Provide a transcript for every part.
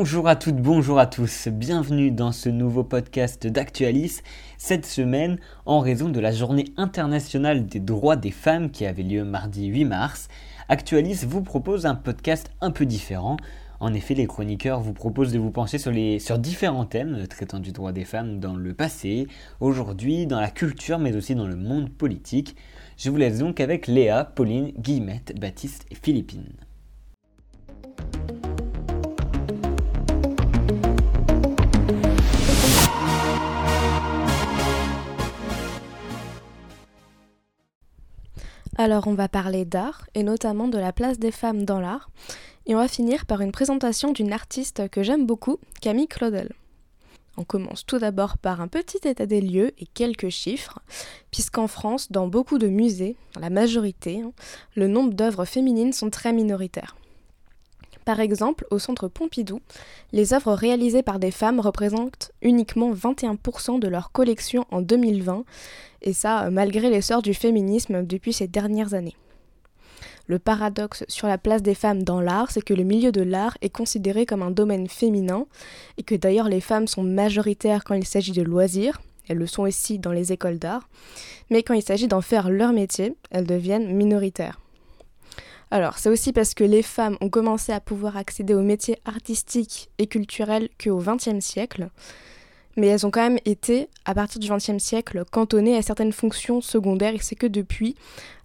Bonjour à toutes, bonjour à tous, bienvenue dans ce nouveau podcast d'Actualis. Cette semaine, en raison de la journée internationale des droits des femmes qui avait lieu mardi 8 mars, Actualis vous propose un podcast un peu différent. En effet, les chroniqueurs vous proposent de vous pencher sur, les, sur différents thèmes traitant du droit des femmes dans le passé, aujourd'hui, dans la culture, mais aussi dans le monde politique. Je vous laisse donc avec Léa, Pauline, Guillemette, Baptiste et Philippine. Alors on va parler d'art et notamment de la place des femmes dans l'art et on va finir par une présentation d'une artiste que j'aime beaucoup, Camille Claudel. On commence tout d'abord par un petit état des lieux et quelques chiffres, puisqu'en France, dans beaucoup de musées, la majorité, hein, le nombre d'œuvres féminines sont très minoritaires. Par exemple, au centre Pompidou, les œuvres réalisées par des femmes représentent uniquement 21% de leur collection en 2020, et ça euh, malgré l'essor du féminisme depuis ces dernières années. Le paradoxe sur la place des femmes dans l'art, c'est que le milieu de l'art est considéré comme un domaine féminin, et que d'ailleurs les femmes sont majoritaires quand il s'agit de loisirs, elles le sont aussi dans les écoles d'art, mais quand il s'agit d'en faire leur métier, elles deviennent minoritaires. Alors, c'est aussi parce que les femmes ont commencé à pouvoir accéder aux métiers artistiques et culturels qu'au XXe siècle, mais elles ont quand même été, à partir du XXe siècle, cantonnées à certaines fonctions secondaires, et c'est que depuis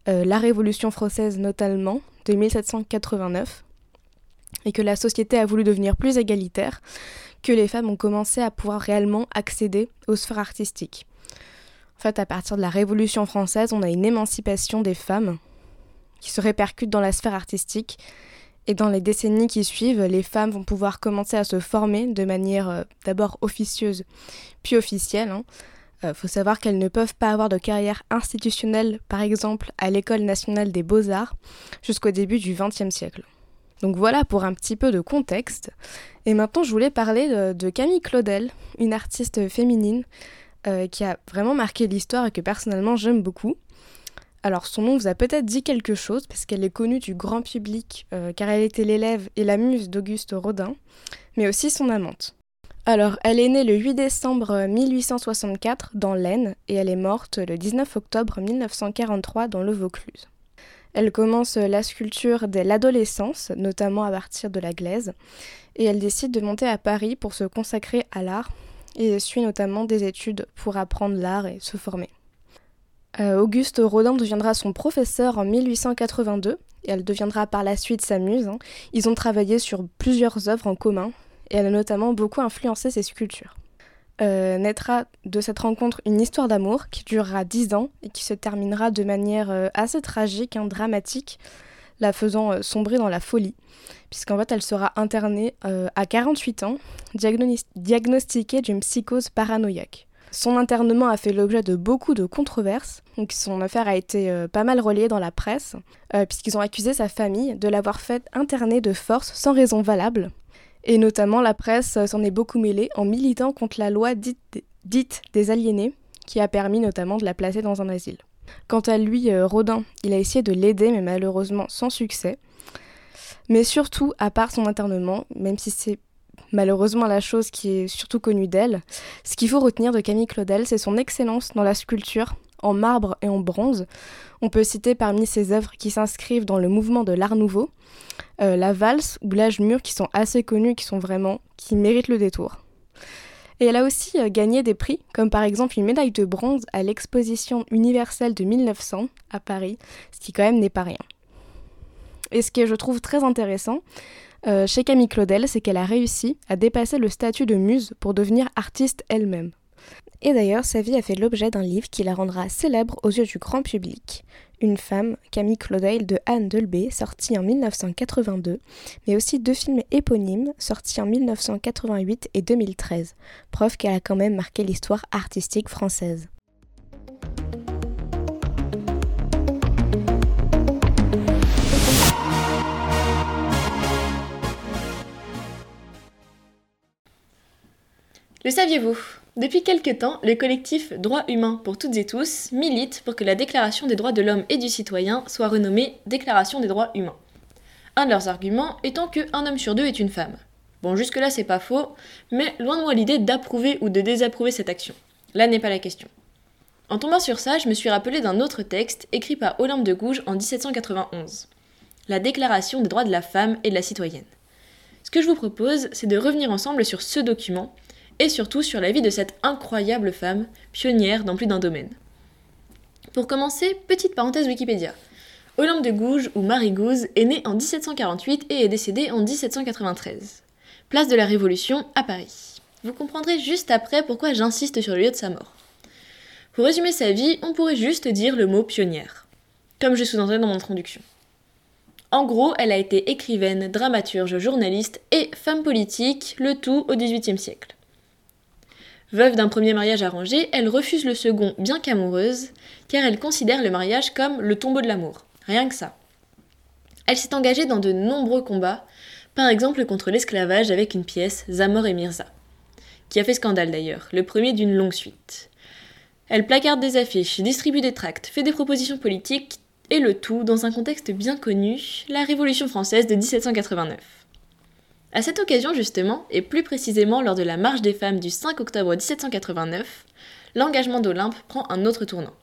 euh, la Révolution française notamment, de 1789, et que la société a voulu devenir plus égalitaire, que les femmes ont commencé à pouvoir réellement accéder aux sphères artistiques. En fait, à partir de la Révolution française, on a une émancipation des femmes, qui se répercute dans la sphère artistique. Et dans les décennies qui suivent, les femmes vont pouvoir commencer à se former de manière euh, d'abord officieuse, puis officielle. Il hein. euh, faut savoir qu'elles ne peuvent pas avoir de carrière institutionnelle, par exemple à l'École nationale des beaux-arts, jusqu'au début du XXe siècle. Donc voilà pour un petit peu de contexte. Et maintenant, je voulais parler de, Camille Claudel, une artiste féminine euh, qui a vraiment marqué l'histoire et que personnellement j'aime beaucoup. Alors son nom vous a peut-être dit quelque chose parce qu'elle est connue du grand public euh, car elle était l'élève et la muse d'Auguste Rodin, mais aussi son amante. Alors elle est née le 8 décembre 1864 dans l'Aisne et elle est morte le 19 octobre 1943 dans le Vaucluse. Elle commence la sculpture dès l'adolescence, notamment à partir de la glaise, et elle décide de monter à Paris pour se consacrer à l'art et suit notamment des études pour apprendre l'art et se former. Euh, Auguste Rodin deviendra son professeur en 1882 et elle deviendra par la suite sa muse. Hein. Ils ont travaillé sur plusieurs œuvres en commun et elle a notamment beaucoup influencé ses sculptures. Euh, naîtra de cette rencontre une histoire d'amour qui durera dix ans et qui se terminera de manière euh, assez tragique, hein, dramatique, la faisant sombrer dans la folie, puisqu'en fait elle sera internée à 48 ans, diagnostiquée d'une psychose paranoïaque. Son internement a fait l'objet de beaucoup de controverses. Donc son affaire a été euh, pas mal relayée dans la presse, euh, puisqu'ils ont accusé sa famille de l'avoir fait interner de force sans raison valable. Et notamment la presse euh, s'en est beaucoup mêlée en militant contre la loi dite, dite des aliénés, qui a permis notamment de la placer dans un asile. Quant à lui, Rodin, il a essayé de l'aider, mais malheureusement sans succès. Mais surtout, à part son internement, même si c'est malheureusement la chose qui est surtout connue d'elle. Ce qu'il faut retenir de Camille Claudel, c'est son excellence dans la sculpture, en marbre et en bronze. On peut citer parmi ses œuvres qui s'inscrivent dans le mouvement de l'art nouveau, euh, la valse ou l'âge mûr qui sont assez connus, qui sont vraiment, qui méritent le détour. Et elle a aussi euh, gagné des prix, comme par exemple une médaille de bronze à l'exposition universelle de 1900 à Paris, ce qui quand même n'est pas rien. Et ce que je trouve très intéressant, euh, chez Camille Claudel, c'est qu'elle a réussi à dépasser le statut de muse pour devenir artiste elle-même. Et d'ailleurs, sa vie a fait l'objet d'un livre qui la rendra célèbre aux yeux du grand public. Une femme, Camille Claudel de Anne Delbé, sorti en 1982, mais aussi deux films éponymes sortis en 1988 et 2013, preuve qu'elle a quand même marqué l'histoire artistique française. Le saviez-vous? Depuis quelque temps, le collectif Droits humains pour toutes et tous milite pour que la Déclaration des droits de l'homme et du citoyen soit renommée Déclaration des droits humains. Un de leurs arguments étant que un homme sur deux est une femme. Bon, jusque-là, c'est pas faux, mais loin de moi l'idée d'approuver ou de désapprouver cette action. Là n'est pas la question. En tombant sur ça, je me suis rappelé d'un autre texte écrit par Olympe de Gouges en 1791, la Déclaration des droits de la femme et de la citoyenne. Ce que je vous propose, c'est de revenir ensemble sur ce document et surtout sur la vie de cette incroyable femme, pionnière dans plus d'un domaine. Pour commencer, petite parenthèse Wikipédia. Olympe de Gouges, ou Marie Gouze, est née en 1748 et est décédée en 1793. Place de la Révolution, à Paris. Vous comprendrez juste après pourquoi j'insiste sur le lieu de sa mort. Pour résumer sa vie, on pourrait juste dire le mot pionnière, comme je sous-entendais dans mon introduction. En gros, elle a été écrivaine, dramaturge, journaliste et femme politique, le tout au XVIIIe siècle. Veuve d'un premier mariage arrangé, elle refuse le second bien qu'amoureuse, car elle considère le mariage comme le tombeau de l'amour. Rien que ça. Elle s'est engagée dans de nombreux combats, par exemple contre l'esclavage avec une pièce, Zamor et Mirza, qui a fait scandale d'ailleurs, le premier d'une longue suite. Elle placarde des affiches, distribue des tracts, fait des propositions politiques, et le tout dans un contexte bien connu, la Révolution française de 1789. À cette occasion justement, et plus précisément lors de la marche des femmes du 5 octobre 1789, l'engagement d'Olympe prend un autre tournant.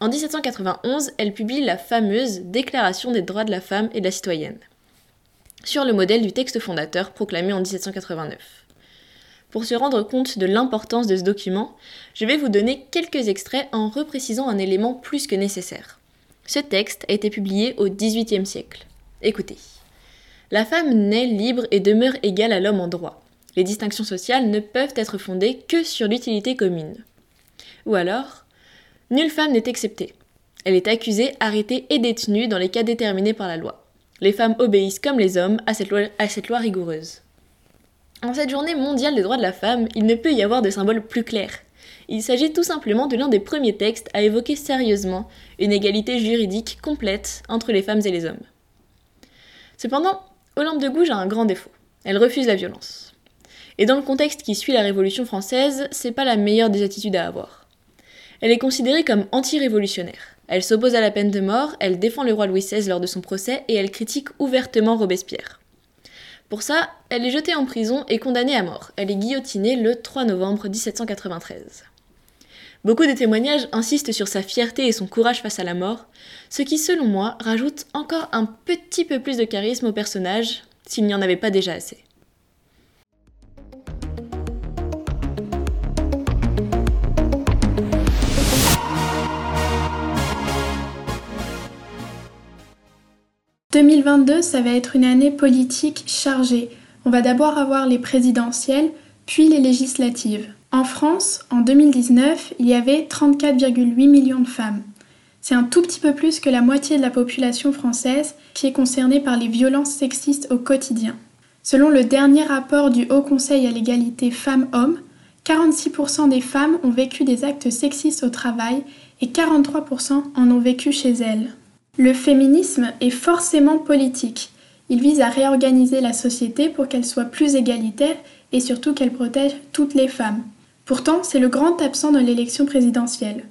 En 1791, elle publie la fameuse Déclaration des droits de la femme et de la citoyenne, sur le modèle du texte fondateur proclamé en 1789. Pour se rendre compte de l'importance de ce document, je vais vous donner quelques extraits en reprécisant un élément plus que nécessaire. Ce texte a été publié au XVIIIe siècle. Écoutez. La femme naît libre et demeure égale à l'homme en droit. Les distinctions sociales ne peuvent être fondées que sur l'utilité commune. Ou alors, nulle femme n'est exceptée. Elle est accusée, arrêtée et détenue dans les cas déterminés par la loi. Les femmes obéissent comme les hommes à cette loi, à cette loi rigoureuse. En cette journée mondiale des droits de la femme, il ne peut y avoir de symbole plus clair. Il s'agit tout simplement de l'un des premiers textes à évoquer sérieusement une égalité juridique complète entre les femmes et les hommes. Cependant, Olympe de Gouges a un grand défaut. Elle refuse la violence. Et dans le contexte qui suit la Révolution française, c'est pas la meilleure des attitudes à avoir. Elle est considérée comme anti-révolutionnaire. Elle s'oppose à la peine de mort, elle défend le roi Louis XVI lors de son procès et elle critique ouvertement Robespierre. Pour ça, elle est jetée en prison et condamnée à mort. Elle est guillotinée le 3 novembre 1793. Beaucoup de témoignages insistent sur sa fierté et son courage face à la mort, ce qui, selon moi, rajoute encore un petit peu plus de charisme au personnage, s'il n'y en avait pas déjà assez. « 2022, ça va être une année politique chargée. On va d'abord avoir les présidentielles, puis les législatives. En France, en 2019, il y avait 34,8 millions de femmes. C'est un tout petit peu plus que la moitié de la population française qui est concernée par les violences sexistes au quotidien. Selon le dernier rapport du Haut Conseil à l'égalité femmes-hommes, 46% des femmes ont vécu des actes sexistes au travail et 43% en ont vécu chez elles. Le féminisme est forcément politique. Il vise à réorganiser la société pour qu'elle soit plus égalitaire et surtout qu'elle protège toutes les femmes. Pourtant, c'est le grand absent de l'élection présidentielle.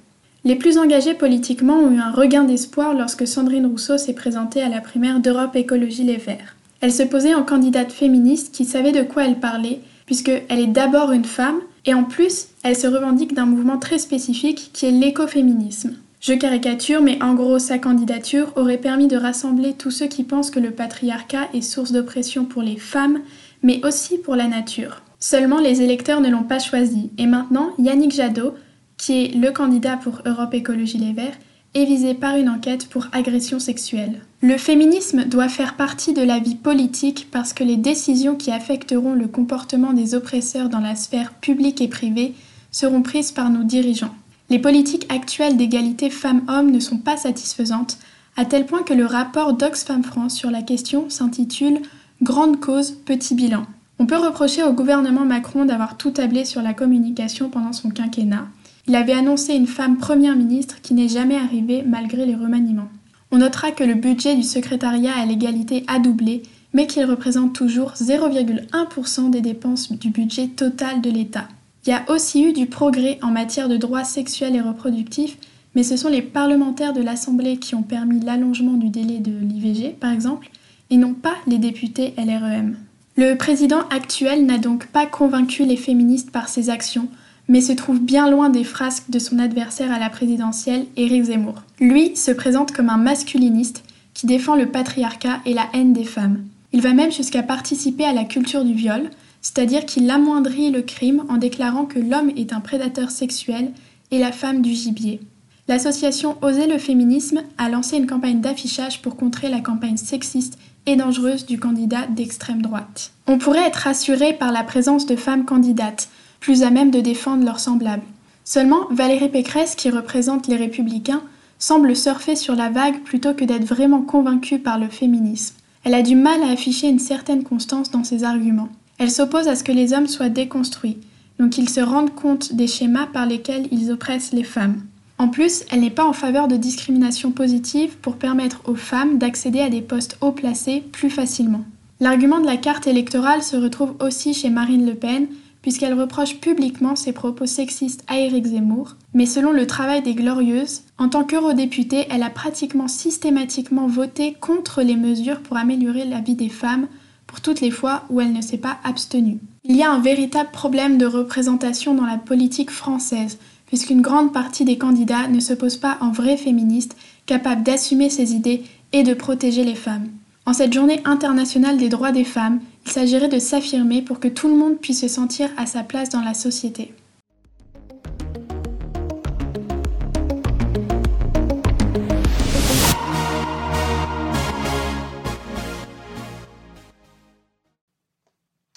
Les plus engagés politiquement ont eu un regain d'espoir lorsque Sandrine Rousseau s'est présentée à la primaire d'Europe Écologie Les Verts. Elle se posait en candidate féministe qui savait de quoi elle parlait, puisqu'elle est d'abord une femme, et en plus, elle se revendique d'un mouvement très spécifique qui est l'écoféminisme. Je caricature, mais en gros, sa candidature aurait permis de rassembler tous ceux qui pensent que le patriarcat est source d'oppression pour les femmes, mais aussi pour la nature. Seulement les électeurs ne l'ont pas choisi. Et maintenant, Yannick Jadot, qui est le candidat pour Europe Écologie Les Verts, est visé par une enquête pour agression sexuelle. Le féminisme doit faire partie de la vie politique parce que les décisions qui affecteront le comportement des oppresseurs dans la sphère publique et privée seront prises par nos dirigeants. Les politiques actuelles d'égalité femmes-hommes ne sont pas satisfaisantes, à tel point que le rapport d'Oxfam France sur la question s'intitule Grande cause, petit bilan. On peut reprocher au gouvernement Macron d'avoir tout tablé sur la communication pendant son quinquennat. Il avait annoncé une femme première ministre qui n'est jamais arrivée malgré les remaniements. On notera que le budget du secrétariat à l'égalité a doublé, mais qu'il représente toujours 0,1% des dépenses du budget total de l'État. Il y a aussi eu du progrès en matière de droits sexuels et reproductifs, mais ce sont les parlementaires de l'Assemblée qui ont permis l'allongement du délai de l'IVG, par exemple, et non pas les députés LREM. Le président actuel n'a donc pas convaincu les féministes par ses actions, mais se trouve bien loin des frasques de son adversaire à la présidentielle, Éric Zemmour. Lui se présente comme un masculiniste qui défend le patriarcat et la haine des femmes. Il va même jusqu'à participer à la culture du viol, c'est-à-dire qu'il amoindrit le crime en déclarant que l'homme est un prédateur sexuel et la femme du gibier. L'association Oser le féminisme a lancé une campagne d'affichage pour contrer la campagne sexiste et dangereuse du candidat d'extrême droite. On pourrait être rassuré par la présence de femmes candidates, plus à même de défendre leurs semblables. Seulement, Valérie Pécresse, qui représente les républicains, semble surfer sur la vague plutôt que d'être vraiment convaincue par le féminisme. Elle a du mal à afficher une certaine constance dans ses arguments. Elle s'oppose à ce que les hommes soient déconstruits, donc qu'ils se rendent compte des schémas par lesquels ils oppressent les femmes. En plus, elle n'est pas en faveur de discrimination positive pour permettre aux femmes d'accéder à des postes haut placés plus facilement. L'argument de la carte électorale se retrouve aussi chez Marine Le Pen, puisqu'elle reproche publiquement ses propos sexistes à Éric Zemmour, mais selon le travail des Glorieuses, en tant qu'eurodéputée, elle a pratiquement systématiquement voté contre les mesures pour améliorer la vie des femmes pour toutes les fois où elle ne s'est pas abstenue. Il y a un véritable problème de représentation dans la politique française, puisqu'une grande partie des candidats ne se posent pas en vrais féministes capables d'assumer ses idées et de protéger les femmes. En cette journée internationale des droits des femmes, il s'agirait de s'affirmer pour que tout le monde puisse se sentir à sa place dans la société.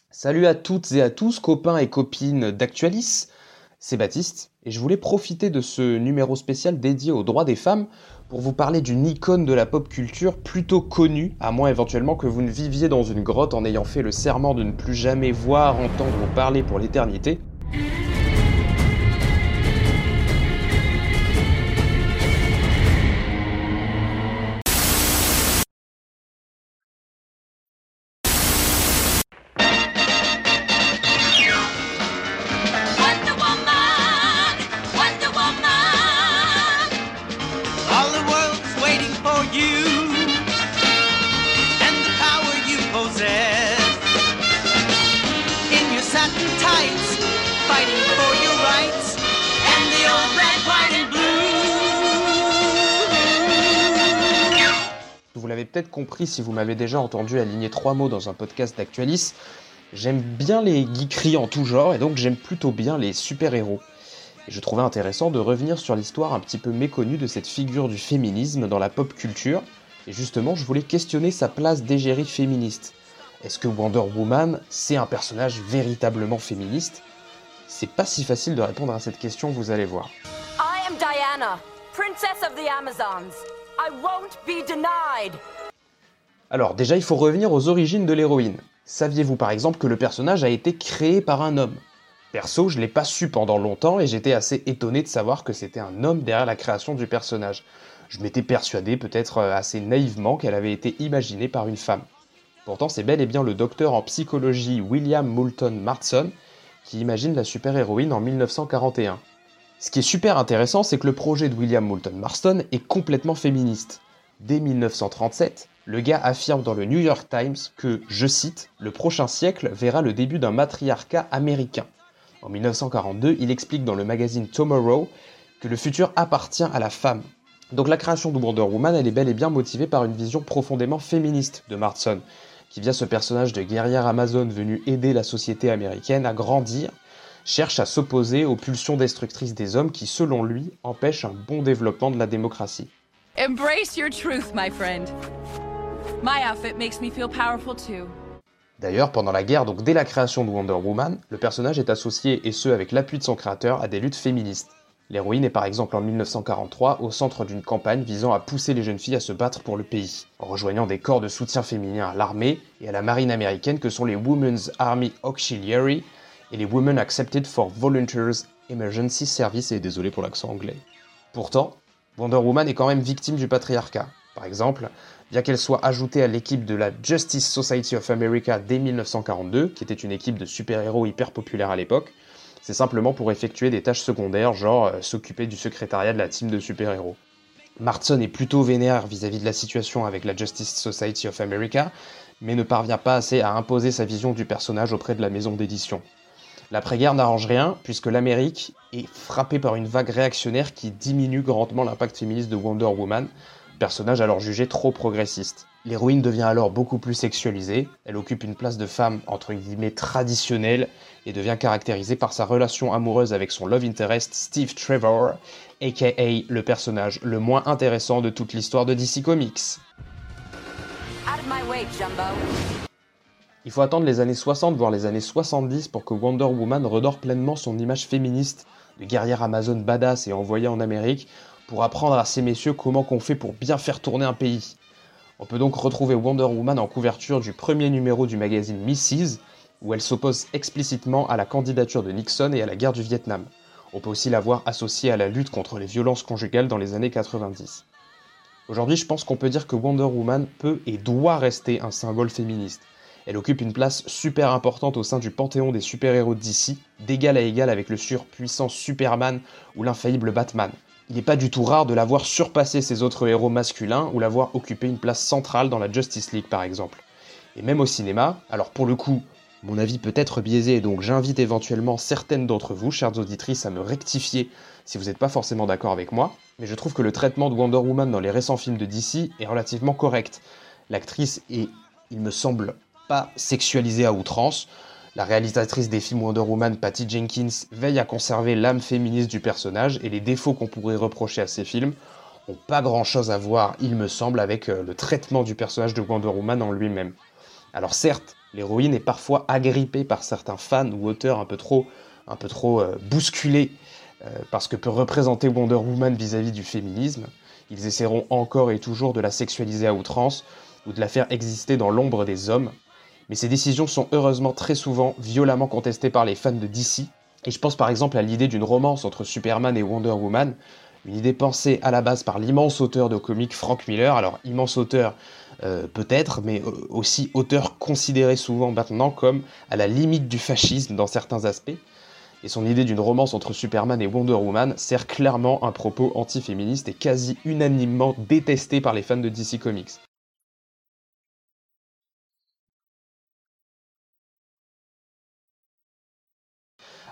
Salut à toutes et à tous, copains et copines d'Actualis, c'est Baptiste, et je voulais profiter de ce numéro spécial dédié aux droits des femmes pour vous parler d'une icône de la pop culture plutôt connue, à moins éventuellement que vous ne viviez dans une grotte en ayant fait le serment de ne plus jamais voir, entendre ou parler pour l'éternité. L'avez peut-être compris si vous m'avez déjà entendu aligner trois mots dans un podcast d'Actualis, j'aime bien les geekeries en tout genre et donc j'aime plutôt bien les super-héros. Et je trouvais intéressant de revenir sur l'histoire un petit peu méconnue de cette figure du féminisme dans la pop culture, et justement je voulais questionner sa place d'égérie féministe. Est-ce que Wonder Woman, c'est un personnage véritablement féministe? C'est pas si facile de répondre à cette question, vous allez voir. I am Diana, Princess of the Amazons. I won't be denied. Alors déjà, il faut revenir aux origines de l'héroïne. Saviez-vous par exemple que le personnage a été créé par un homme? Perso, je l'ai pas su pendant longtemps et j'étais assez étonné de savoir que c'était un homme derrière la création du personnage. Je m'étais persuadé, peut-être euh, assez naïvement, qu'elle avait été imaginée par une femme. Pourtant, c'est bel et bien le docteur en psychologie William Moulton Marston qui imagine la super-héroïne en 1941. Ce qui est super intéressant, c'est que le projet de William Moulton Marston est complètement féministe. Dès 1937, le gars affirme dans le New York Times que, je cite, le prochain siècle verra le début d'un matriarcat américain. En 1942, il explique dans le magazine Tomorrow que le futur appartient à la femme. Donc la création de Wonder Woman, elle est bel et bien motivée par une vision profondément féministe de Marston, qui via ce personnage de guerrière amazone venu aider la société américaine à grandir cherche à s'opposer aux pulsions destructrices des hommes qui, selon lui, empêchent un bon développement de la démocratie. D'ailleurs, pendant la guerre, donc dès la création de Wonder Woman, le personnage est associé, et ce avec l'appui de son créateur, à des luttes féministes. L'héroïne est par exemple en 1943 au centre d'une campagne visant à pousser les jeunes filles à se battre pour le pays, en rejoignant des corps de soutien féminin à l'armée et à la marine américaine que sont les Women's Army Auxiliary, et les Women Accepted for Volunteers Emergency Service, et désolé pour l'accent anglais. Pourtant, Wonder Woman est quand même victime du patriarcat. Par exemple, bien qu'elle soit ajoutée à l'équipe de la Justice Society of America dès 1942, qui était une équipe de super-héros hyper populaire à l'époque, c'est simplement pour effectuer des tâches secondaires, genre euh, s'occuper du secrétariat de la team de super-héros. Martson est plutôt vénère vis-à-vis -vis de la situation avec la Justice Society of America, mais ne parvient pas assez à imposer sa vision du personnage auprès de la maison d'édition. L'après-guerre n'arrange rien, puisque l'Amérique est frappée par une vague réactionnaire qui diminue grandement l'impact féministe de Wonder Woman, personnage alors jugé trop progressiste. L'héroïne devient alors beaucoup plus sexualisée, elle occupe une place de femme entre guillemets traditionnelle et devient caractérisée par sa relation amoureuse avec son love interest Steve Trevor, aka le personnage le moins intéressant de toute l'histoire de DC Comics. Il faut attendre les années 60 voire les années 70 pour que Wonder Woman redore pleinement son image féministe de guerrière amazone badass et envoyée en Amérique pour apprendre à ces messieurs comment qu'on fait pour bien faire tourner un pays. On peut donc retrouver Wonder Woman en couverture du premier numéro du magazine Mrs., où elle s'oppose explicitement à la candidature de Nixon et à la guerre du Vietnam. On peut aussi la voir associée à la lutte contre les violences conjugales dans les années 90. Aujourd'hui, je pense qu'on peut dire que Wonder Woman peut et doit rester un symbole féministe. Elle occupe une place super importante au sein du panthéon des super-héros d'ici, d'égal à égal avec le surpuissant Superman ou l'infaillible Batman il n'est pas du tout rare de la voir surpasser ses autres héros masculins ou la voir occuper une place centrale dans la Justice League par exemple. Et même au cinéma, alors pour le coup, mon avis peut être biaisé, donc j'invite éventuellement certaines d'entre vous, chères auditrices, à me rectifier si vous n'êtes pas forcément d'accord avec moi, mais je trouve que le traitement de Wonder Woman dans les récents films de DC est relativement correct. L'actrice est, il me semble, pas sexualisée à outrance, la réalisatrice des films Wonder Woman, Patty Jenkins, veille à conserver l'âme féministe du personnage et les défauts qu'on pourrait reprocher à ces films ont pas grand chose à voir, il me semble, avec euh, le traitement du personnage de Wonder Woman en lui-même. Alors certes, l'héroïne est parfois agrippée par certains fans ou auteurs un peu trop, un peu trop euh, bousculés euh, parce que peut représenter Wonder Woman vis-à-vis -vis du féminisme. Ils essaieront encore et toujours de la sexualiser à outrance ou de la faire exister dans l'ombre des hommes, mais ces décisions sont heureusement très souvent violemment contestées par les fans de DC, et je pense par exemple à l'idée d'une romance entre Superman et Wonder Woman, une idée pensée à la base par l'immense auteur de comics Frank Miller, alors immense auteur euh, peut-être, mais euh, aussi auteur considéré souvent maintenant comme à la limite du fascisme dans certains aspects. Et son idée d'une romance entre Superman et Wonder Woman sert clairement un propos anti-féministe et quasi unanimement détesté par les fans de DC Comics.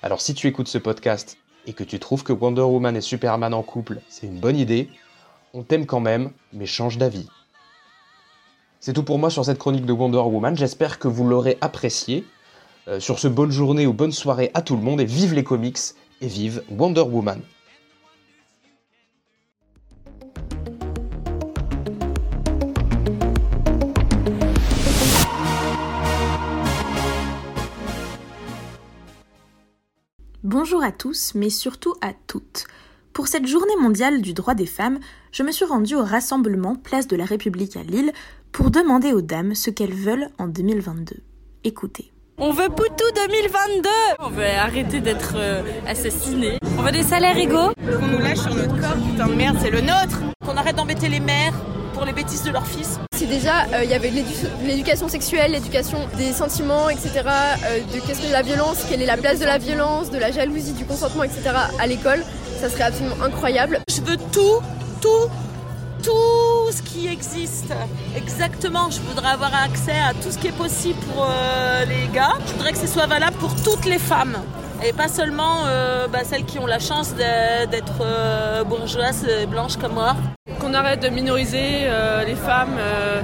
Alors si tu écoutes ce podcast et que tu trouves que Wonder Woman et Superman en couple, c'est une bonne idée, on t'aime quand même, mais change d'avis. C'est tout pour moi sur cette chronique de Wonder Woman, j'espère que vous l'aurez apprécié. Euh, sur ce bonne journée ou bonne soirée à tout le monde et vive les comics et vive Wonder Woman. Bonjour à tous, mais surtout à toutes. Pour cette journée mondiale du droit des femmes, je me suis rendue au rassemblement Place de la République à Lille pour demander aux dames ce qu'elles veulent en 2022. Écoutez. On veut Poutou 2022 On veut arrêter d'être euh, assassinés. On veut des salaires égaux. Qu'on nous lâche sur notre corps, putain de merde, c'est le nôtre Qu'on arrête d'embêter les mères pour les bêtises de leurs fils. Si déjà il euh, y avait l'éducation sexuelle, l'éducation des sentiments, etc., euh, de qu'est-ce que la violence, quelle est la place de la violence, de la jalousie, du consentement, etc. à l'école, ça serait absolument incroyable. Je veux tout, tout, tout ce qui existe. Exactement, je voudrais avoir accès à tout ce qui est possible pour euh, les gars. Je voudrais que ce soit valable pour toutes les femmes et pas seulement bah, celles qui ont la chance d'être bourgeoises et blanches comme moi qu'on arrête de minoriser euh, les femmes euh,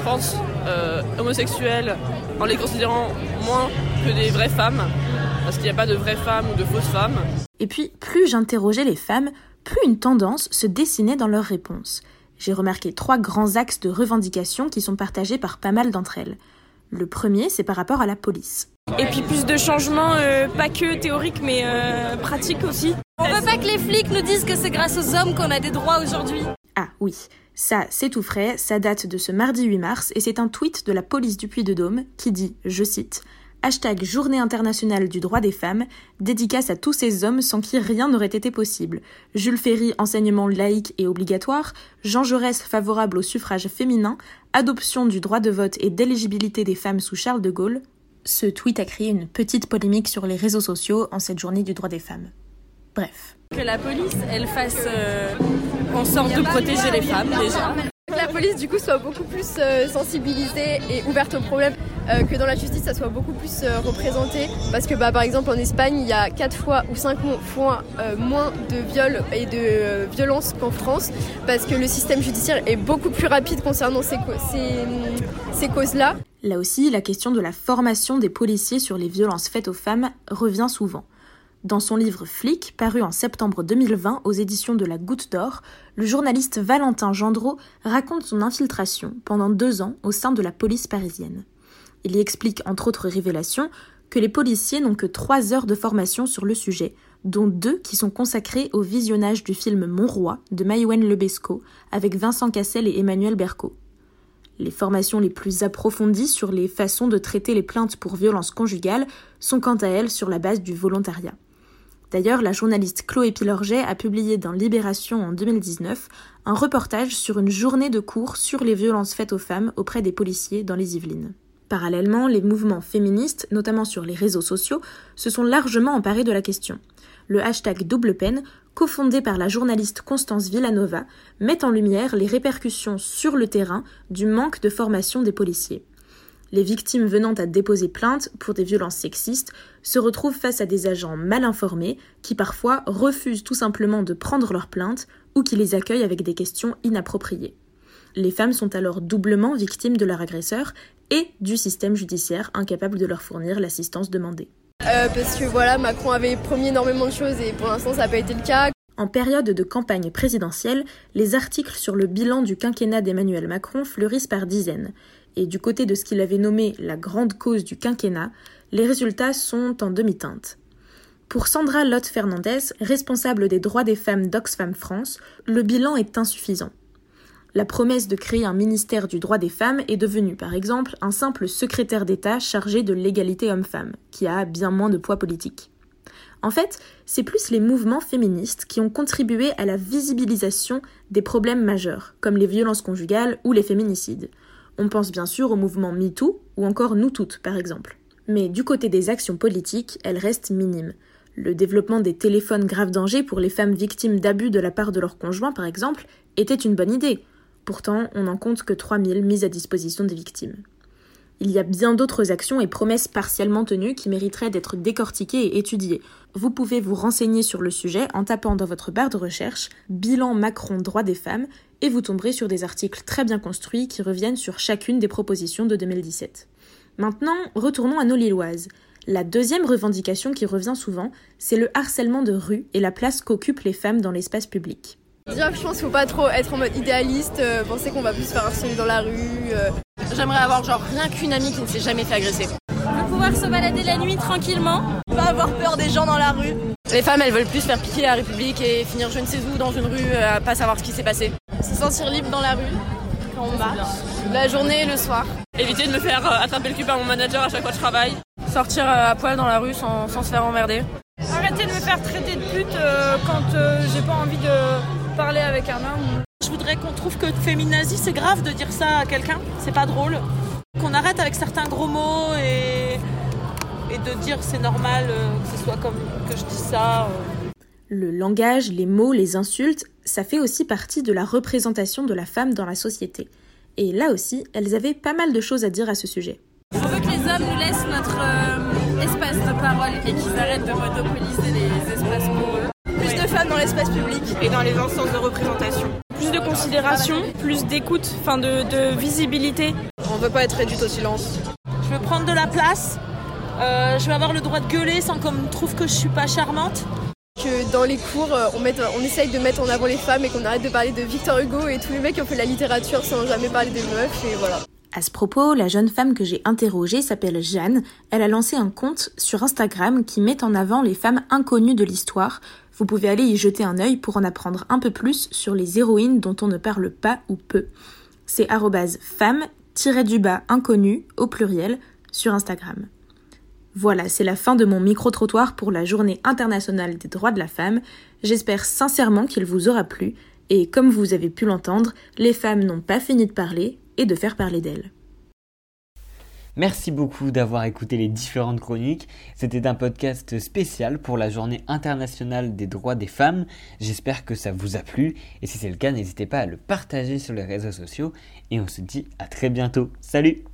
trans, euh, homosexuelles, en les considérant moins que des vraies femmes, parce qu'il n'y a pas de vraies femmes ou de fausses femmes. Et puis, plus j'interrogeais les femmes, plus une tendance se dessinait dans leurs réponses. J'ai remarqué trois grands axes de revendication qui sont partagés par pas mal d'entre elles. Le premier, c'est par rapport à la police. Et puis plus de changements, pas que théoriques, mais pratiques aussi. On veut pas que les flics nous disent que c'est grâce aux hommes qu'on a des droits aujourd'hui. Ah oui, ça c'est tout frais, ça date de ce mardi 8 mars et c'est un tweet de la police du Puy-de-Dôme qui dit, je cite, Hashtag Journée internationale du droit des femmes, dédicace à tous ces hommes sans qui rien n'aurait été possible. Jules Ferry, enseignement laïque et obligatoire, Jean Jaurès favorable au suffrage féminin, adoption du droit de vote et d'éligibilité des femmes sous Charles de Gaulle. Ce tweet a créé une petite polémique sur les réseaux sociaux en cette journée du droit des femmes. Bref. Que la police, elle fasse euh, en sorte de protéger les femmes déjà. Que la police du coup soit beaucoup plus euh, sensibilisée et ouverte aux problèmes, euh, que dans la justice ça soit beaucoup plus euh, représenté. Parce que bah, par exemple en Espagne il y a 4 fois ou 5 fois moins de viols et de violences qu'en France. Parce que le système judiciaire est beaucoup plus rapide concernant ces, ces causes-là. Là aussi, la question de la formation des policiers sur les violences faites aux femmes revient souvent. Dans son livre Flic, paru en septembre 2020 aux éditions de la Goutte d'Or, le journaliste Valentin Gendreau raconte son infiltration pendant deux ans au sein de la police parisienne. Il y explique, entre autres révélations, que les policiers n'ont que trois heures de formation sur le sujet, dont deux qui sont consacrées au visionnage du film Mon Roi de Maïwen Lebesco avec Vincent Cassel et Emmanuel Berco. Les formations les plus approfondies sur les façons de traiter les plaintes pour violences conjugales sont quant à elles sur la base du volontariat. D'ailleurs, la journaliste Chloé Pilorget a publié dans Libération en 2019 un reportage sur une journée de cours sur les violences faites aux femmes auprès des policiers dans les Yvelines. Parallèlement, les mouvements féministes, notamment sur les réseaux sociaux, se sont largement emparés de la question. Le hashtag double peine, cofondé par la journaliste Constance Villanova, met en lumière les répercussions sur le terrain du manque de formation des policiers les victimes venant à déposer plainte pour des violences sexistes se retrouvent face à des agents mal informés qui parfois refusent tout simplement de prendre leur plainte ou qui les accueillent avec des questions inappropriées. Les femmes sont alors doublement victimes de leur agresseur et du système judiciaire incapable de leur fournir l'assistance demandée. Euh, parce que voilà, Macron avait promis énormément de choses et pour l'instant ça n'a pas été le cas. En période de campagne présidentielle, les articles sur le bilan du quinquennat d'Emmanuel Macron fleurissent par dizaines et du côté de ce qu'il avait nommé la grande cause du quinquennat, les résultats sont en demi-teinte. Pour Sandra Lotte Fernandez, responsable des droits des femmes d'Oxfam France, le bilan est insuffisant. La promesse de créer un ministère du droit des femmes est devenue, par exemple, un simple secrétaire d'État chargé de l'égalité homme-femme, qui a bien moins de poids politique. En fait, c'est plus les mouvements féministes qui ont contribué à la visibilisation des problèmes majeurs, comme les violences conjugales ou les féminicides, on pense bien sûr au mouvement MeToo ou encore Nous Toutes par exemple. Mais du côté des actions politiques, elles restent minimes. Le développement des téléphones grave danger pour les femmes victimes d'abus de la part de leur conjoint par exemple était une bonne idée. Pourtant, on n'en compte que 3000 mises à disposition des victimes. Il y a bien d'autres actions et promesses partiellement tenues qui mériteraient d'être décortiquées et étudiées. Vous pouvez vous renseigner sur le sujet en tapant dans votre barre de recherche Bilan Macron droit des femmes et vous tomberez sur des articles très bien construits qui reviennent sur chacune des propositions de 2017. Maintenant, retournons à nos Lilloises. La deuxième revendication qui revient souvent, c'est le harcèlement de rue et la place qu'occupent les femmes dans l'espace public. Déjà, je pense qu'il faut pas trop être en mode idéaliste, euh, penser qu'on va plus se faire harceler dans la rue. Euh. J'aimerais avoir genre rien qu'une amie qui ne s'est jamais fait agresser. pouvoir se balader la nuit tranquillement. Pas avoir peur des gens dans la rue. Les femmes, elles veulent plus faire piquer la République et finir je ne sais où dans une rue euh, à pas savoir ce qui s'est passé. Se sentir libre dans la rue quand on marche, la journée et le soir. Éviter de me faire euh, attraper le cul par mon manager à chaque fois que je travaille. Sortir euh, à poil dans la rue sans, se faire emmerder. Arrêter de me faire traiter de pute quand j'ai pas envie de parler avec un homme. Je voudrais qu'on trouve que féminazie c'est grave de dire ça à quelqu'un, c'est pas drôle. Qu'on arrête avec certains gros mots et et de dire c'est normal euh, que ce soit comme que je dis ça. Euh. Le langage, les mots, les insultes, ça fait aussi partie de la représentation de la femme dans la société. Et là aussi, elles avaient pas mal de choses à dire à ce sujet. On veut que les hommes nous laissent notre euh, espace de parole et qu'ils arrêtent de monopoliser les espaces pour eux. Femmes dans l'espace public et dans les instances de représentation. Plus de considération, plus d'écoute, enfin de, de visibilité. On veut pas être réduite au silence. Je veux prendre de la place euh, je vais avoir le droit de gueuler sans qu'on me trouve que je suis pas charmante. Que dans les cours, euh, on, on essaye de mettre en avant les femmes et qu'on arrête de parler de Victor Hugo et tous les mecs qui ont fait la littérature sans jamais parler des meufs et voilà. À ce propos, la jeune femme que j'ai interrogée s'appelle Jeanne. Elle a lancé un compte sur Instagram qui met en avant les femmes inconnues de l'histoire. Vous pouvez aller y jeter un œil pour en apprendre un peu plus sur les héroïnes dont on ne parle pas ou peu. C'est femme-du-bas inconnu au pluriel sur Instagram. Voilà, c'est la fin de mon micro-trottoir pour la journée internationale des droits de la femme. J'espère sincèrement qu'il vous aura plu, et comme vous avez pu l'entendre, les femmes n'ont pas fini de parler et de faire parler d'elles. Merci beaucoup d'avoir écouté les différentes chroniques. C'était un podcast spécial pour la journée internationale des droits des femmes. J'espère que ça vous a plu et si c'est le cas, n'hésitez pas à le partager sur les réseaux sociaux et on se dit à très bientôt. Salut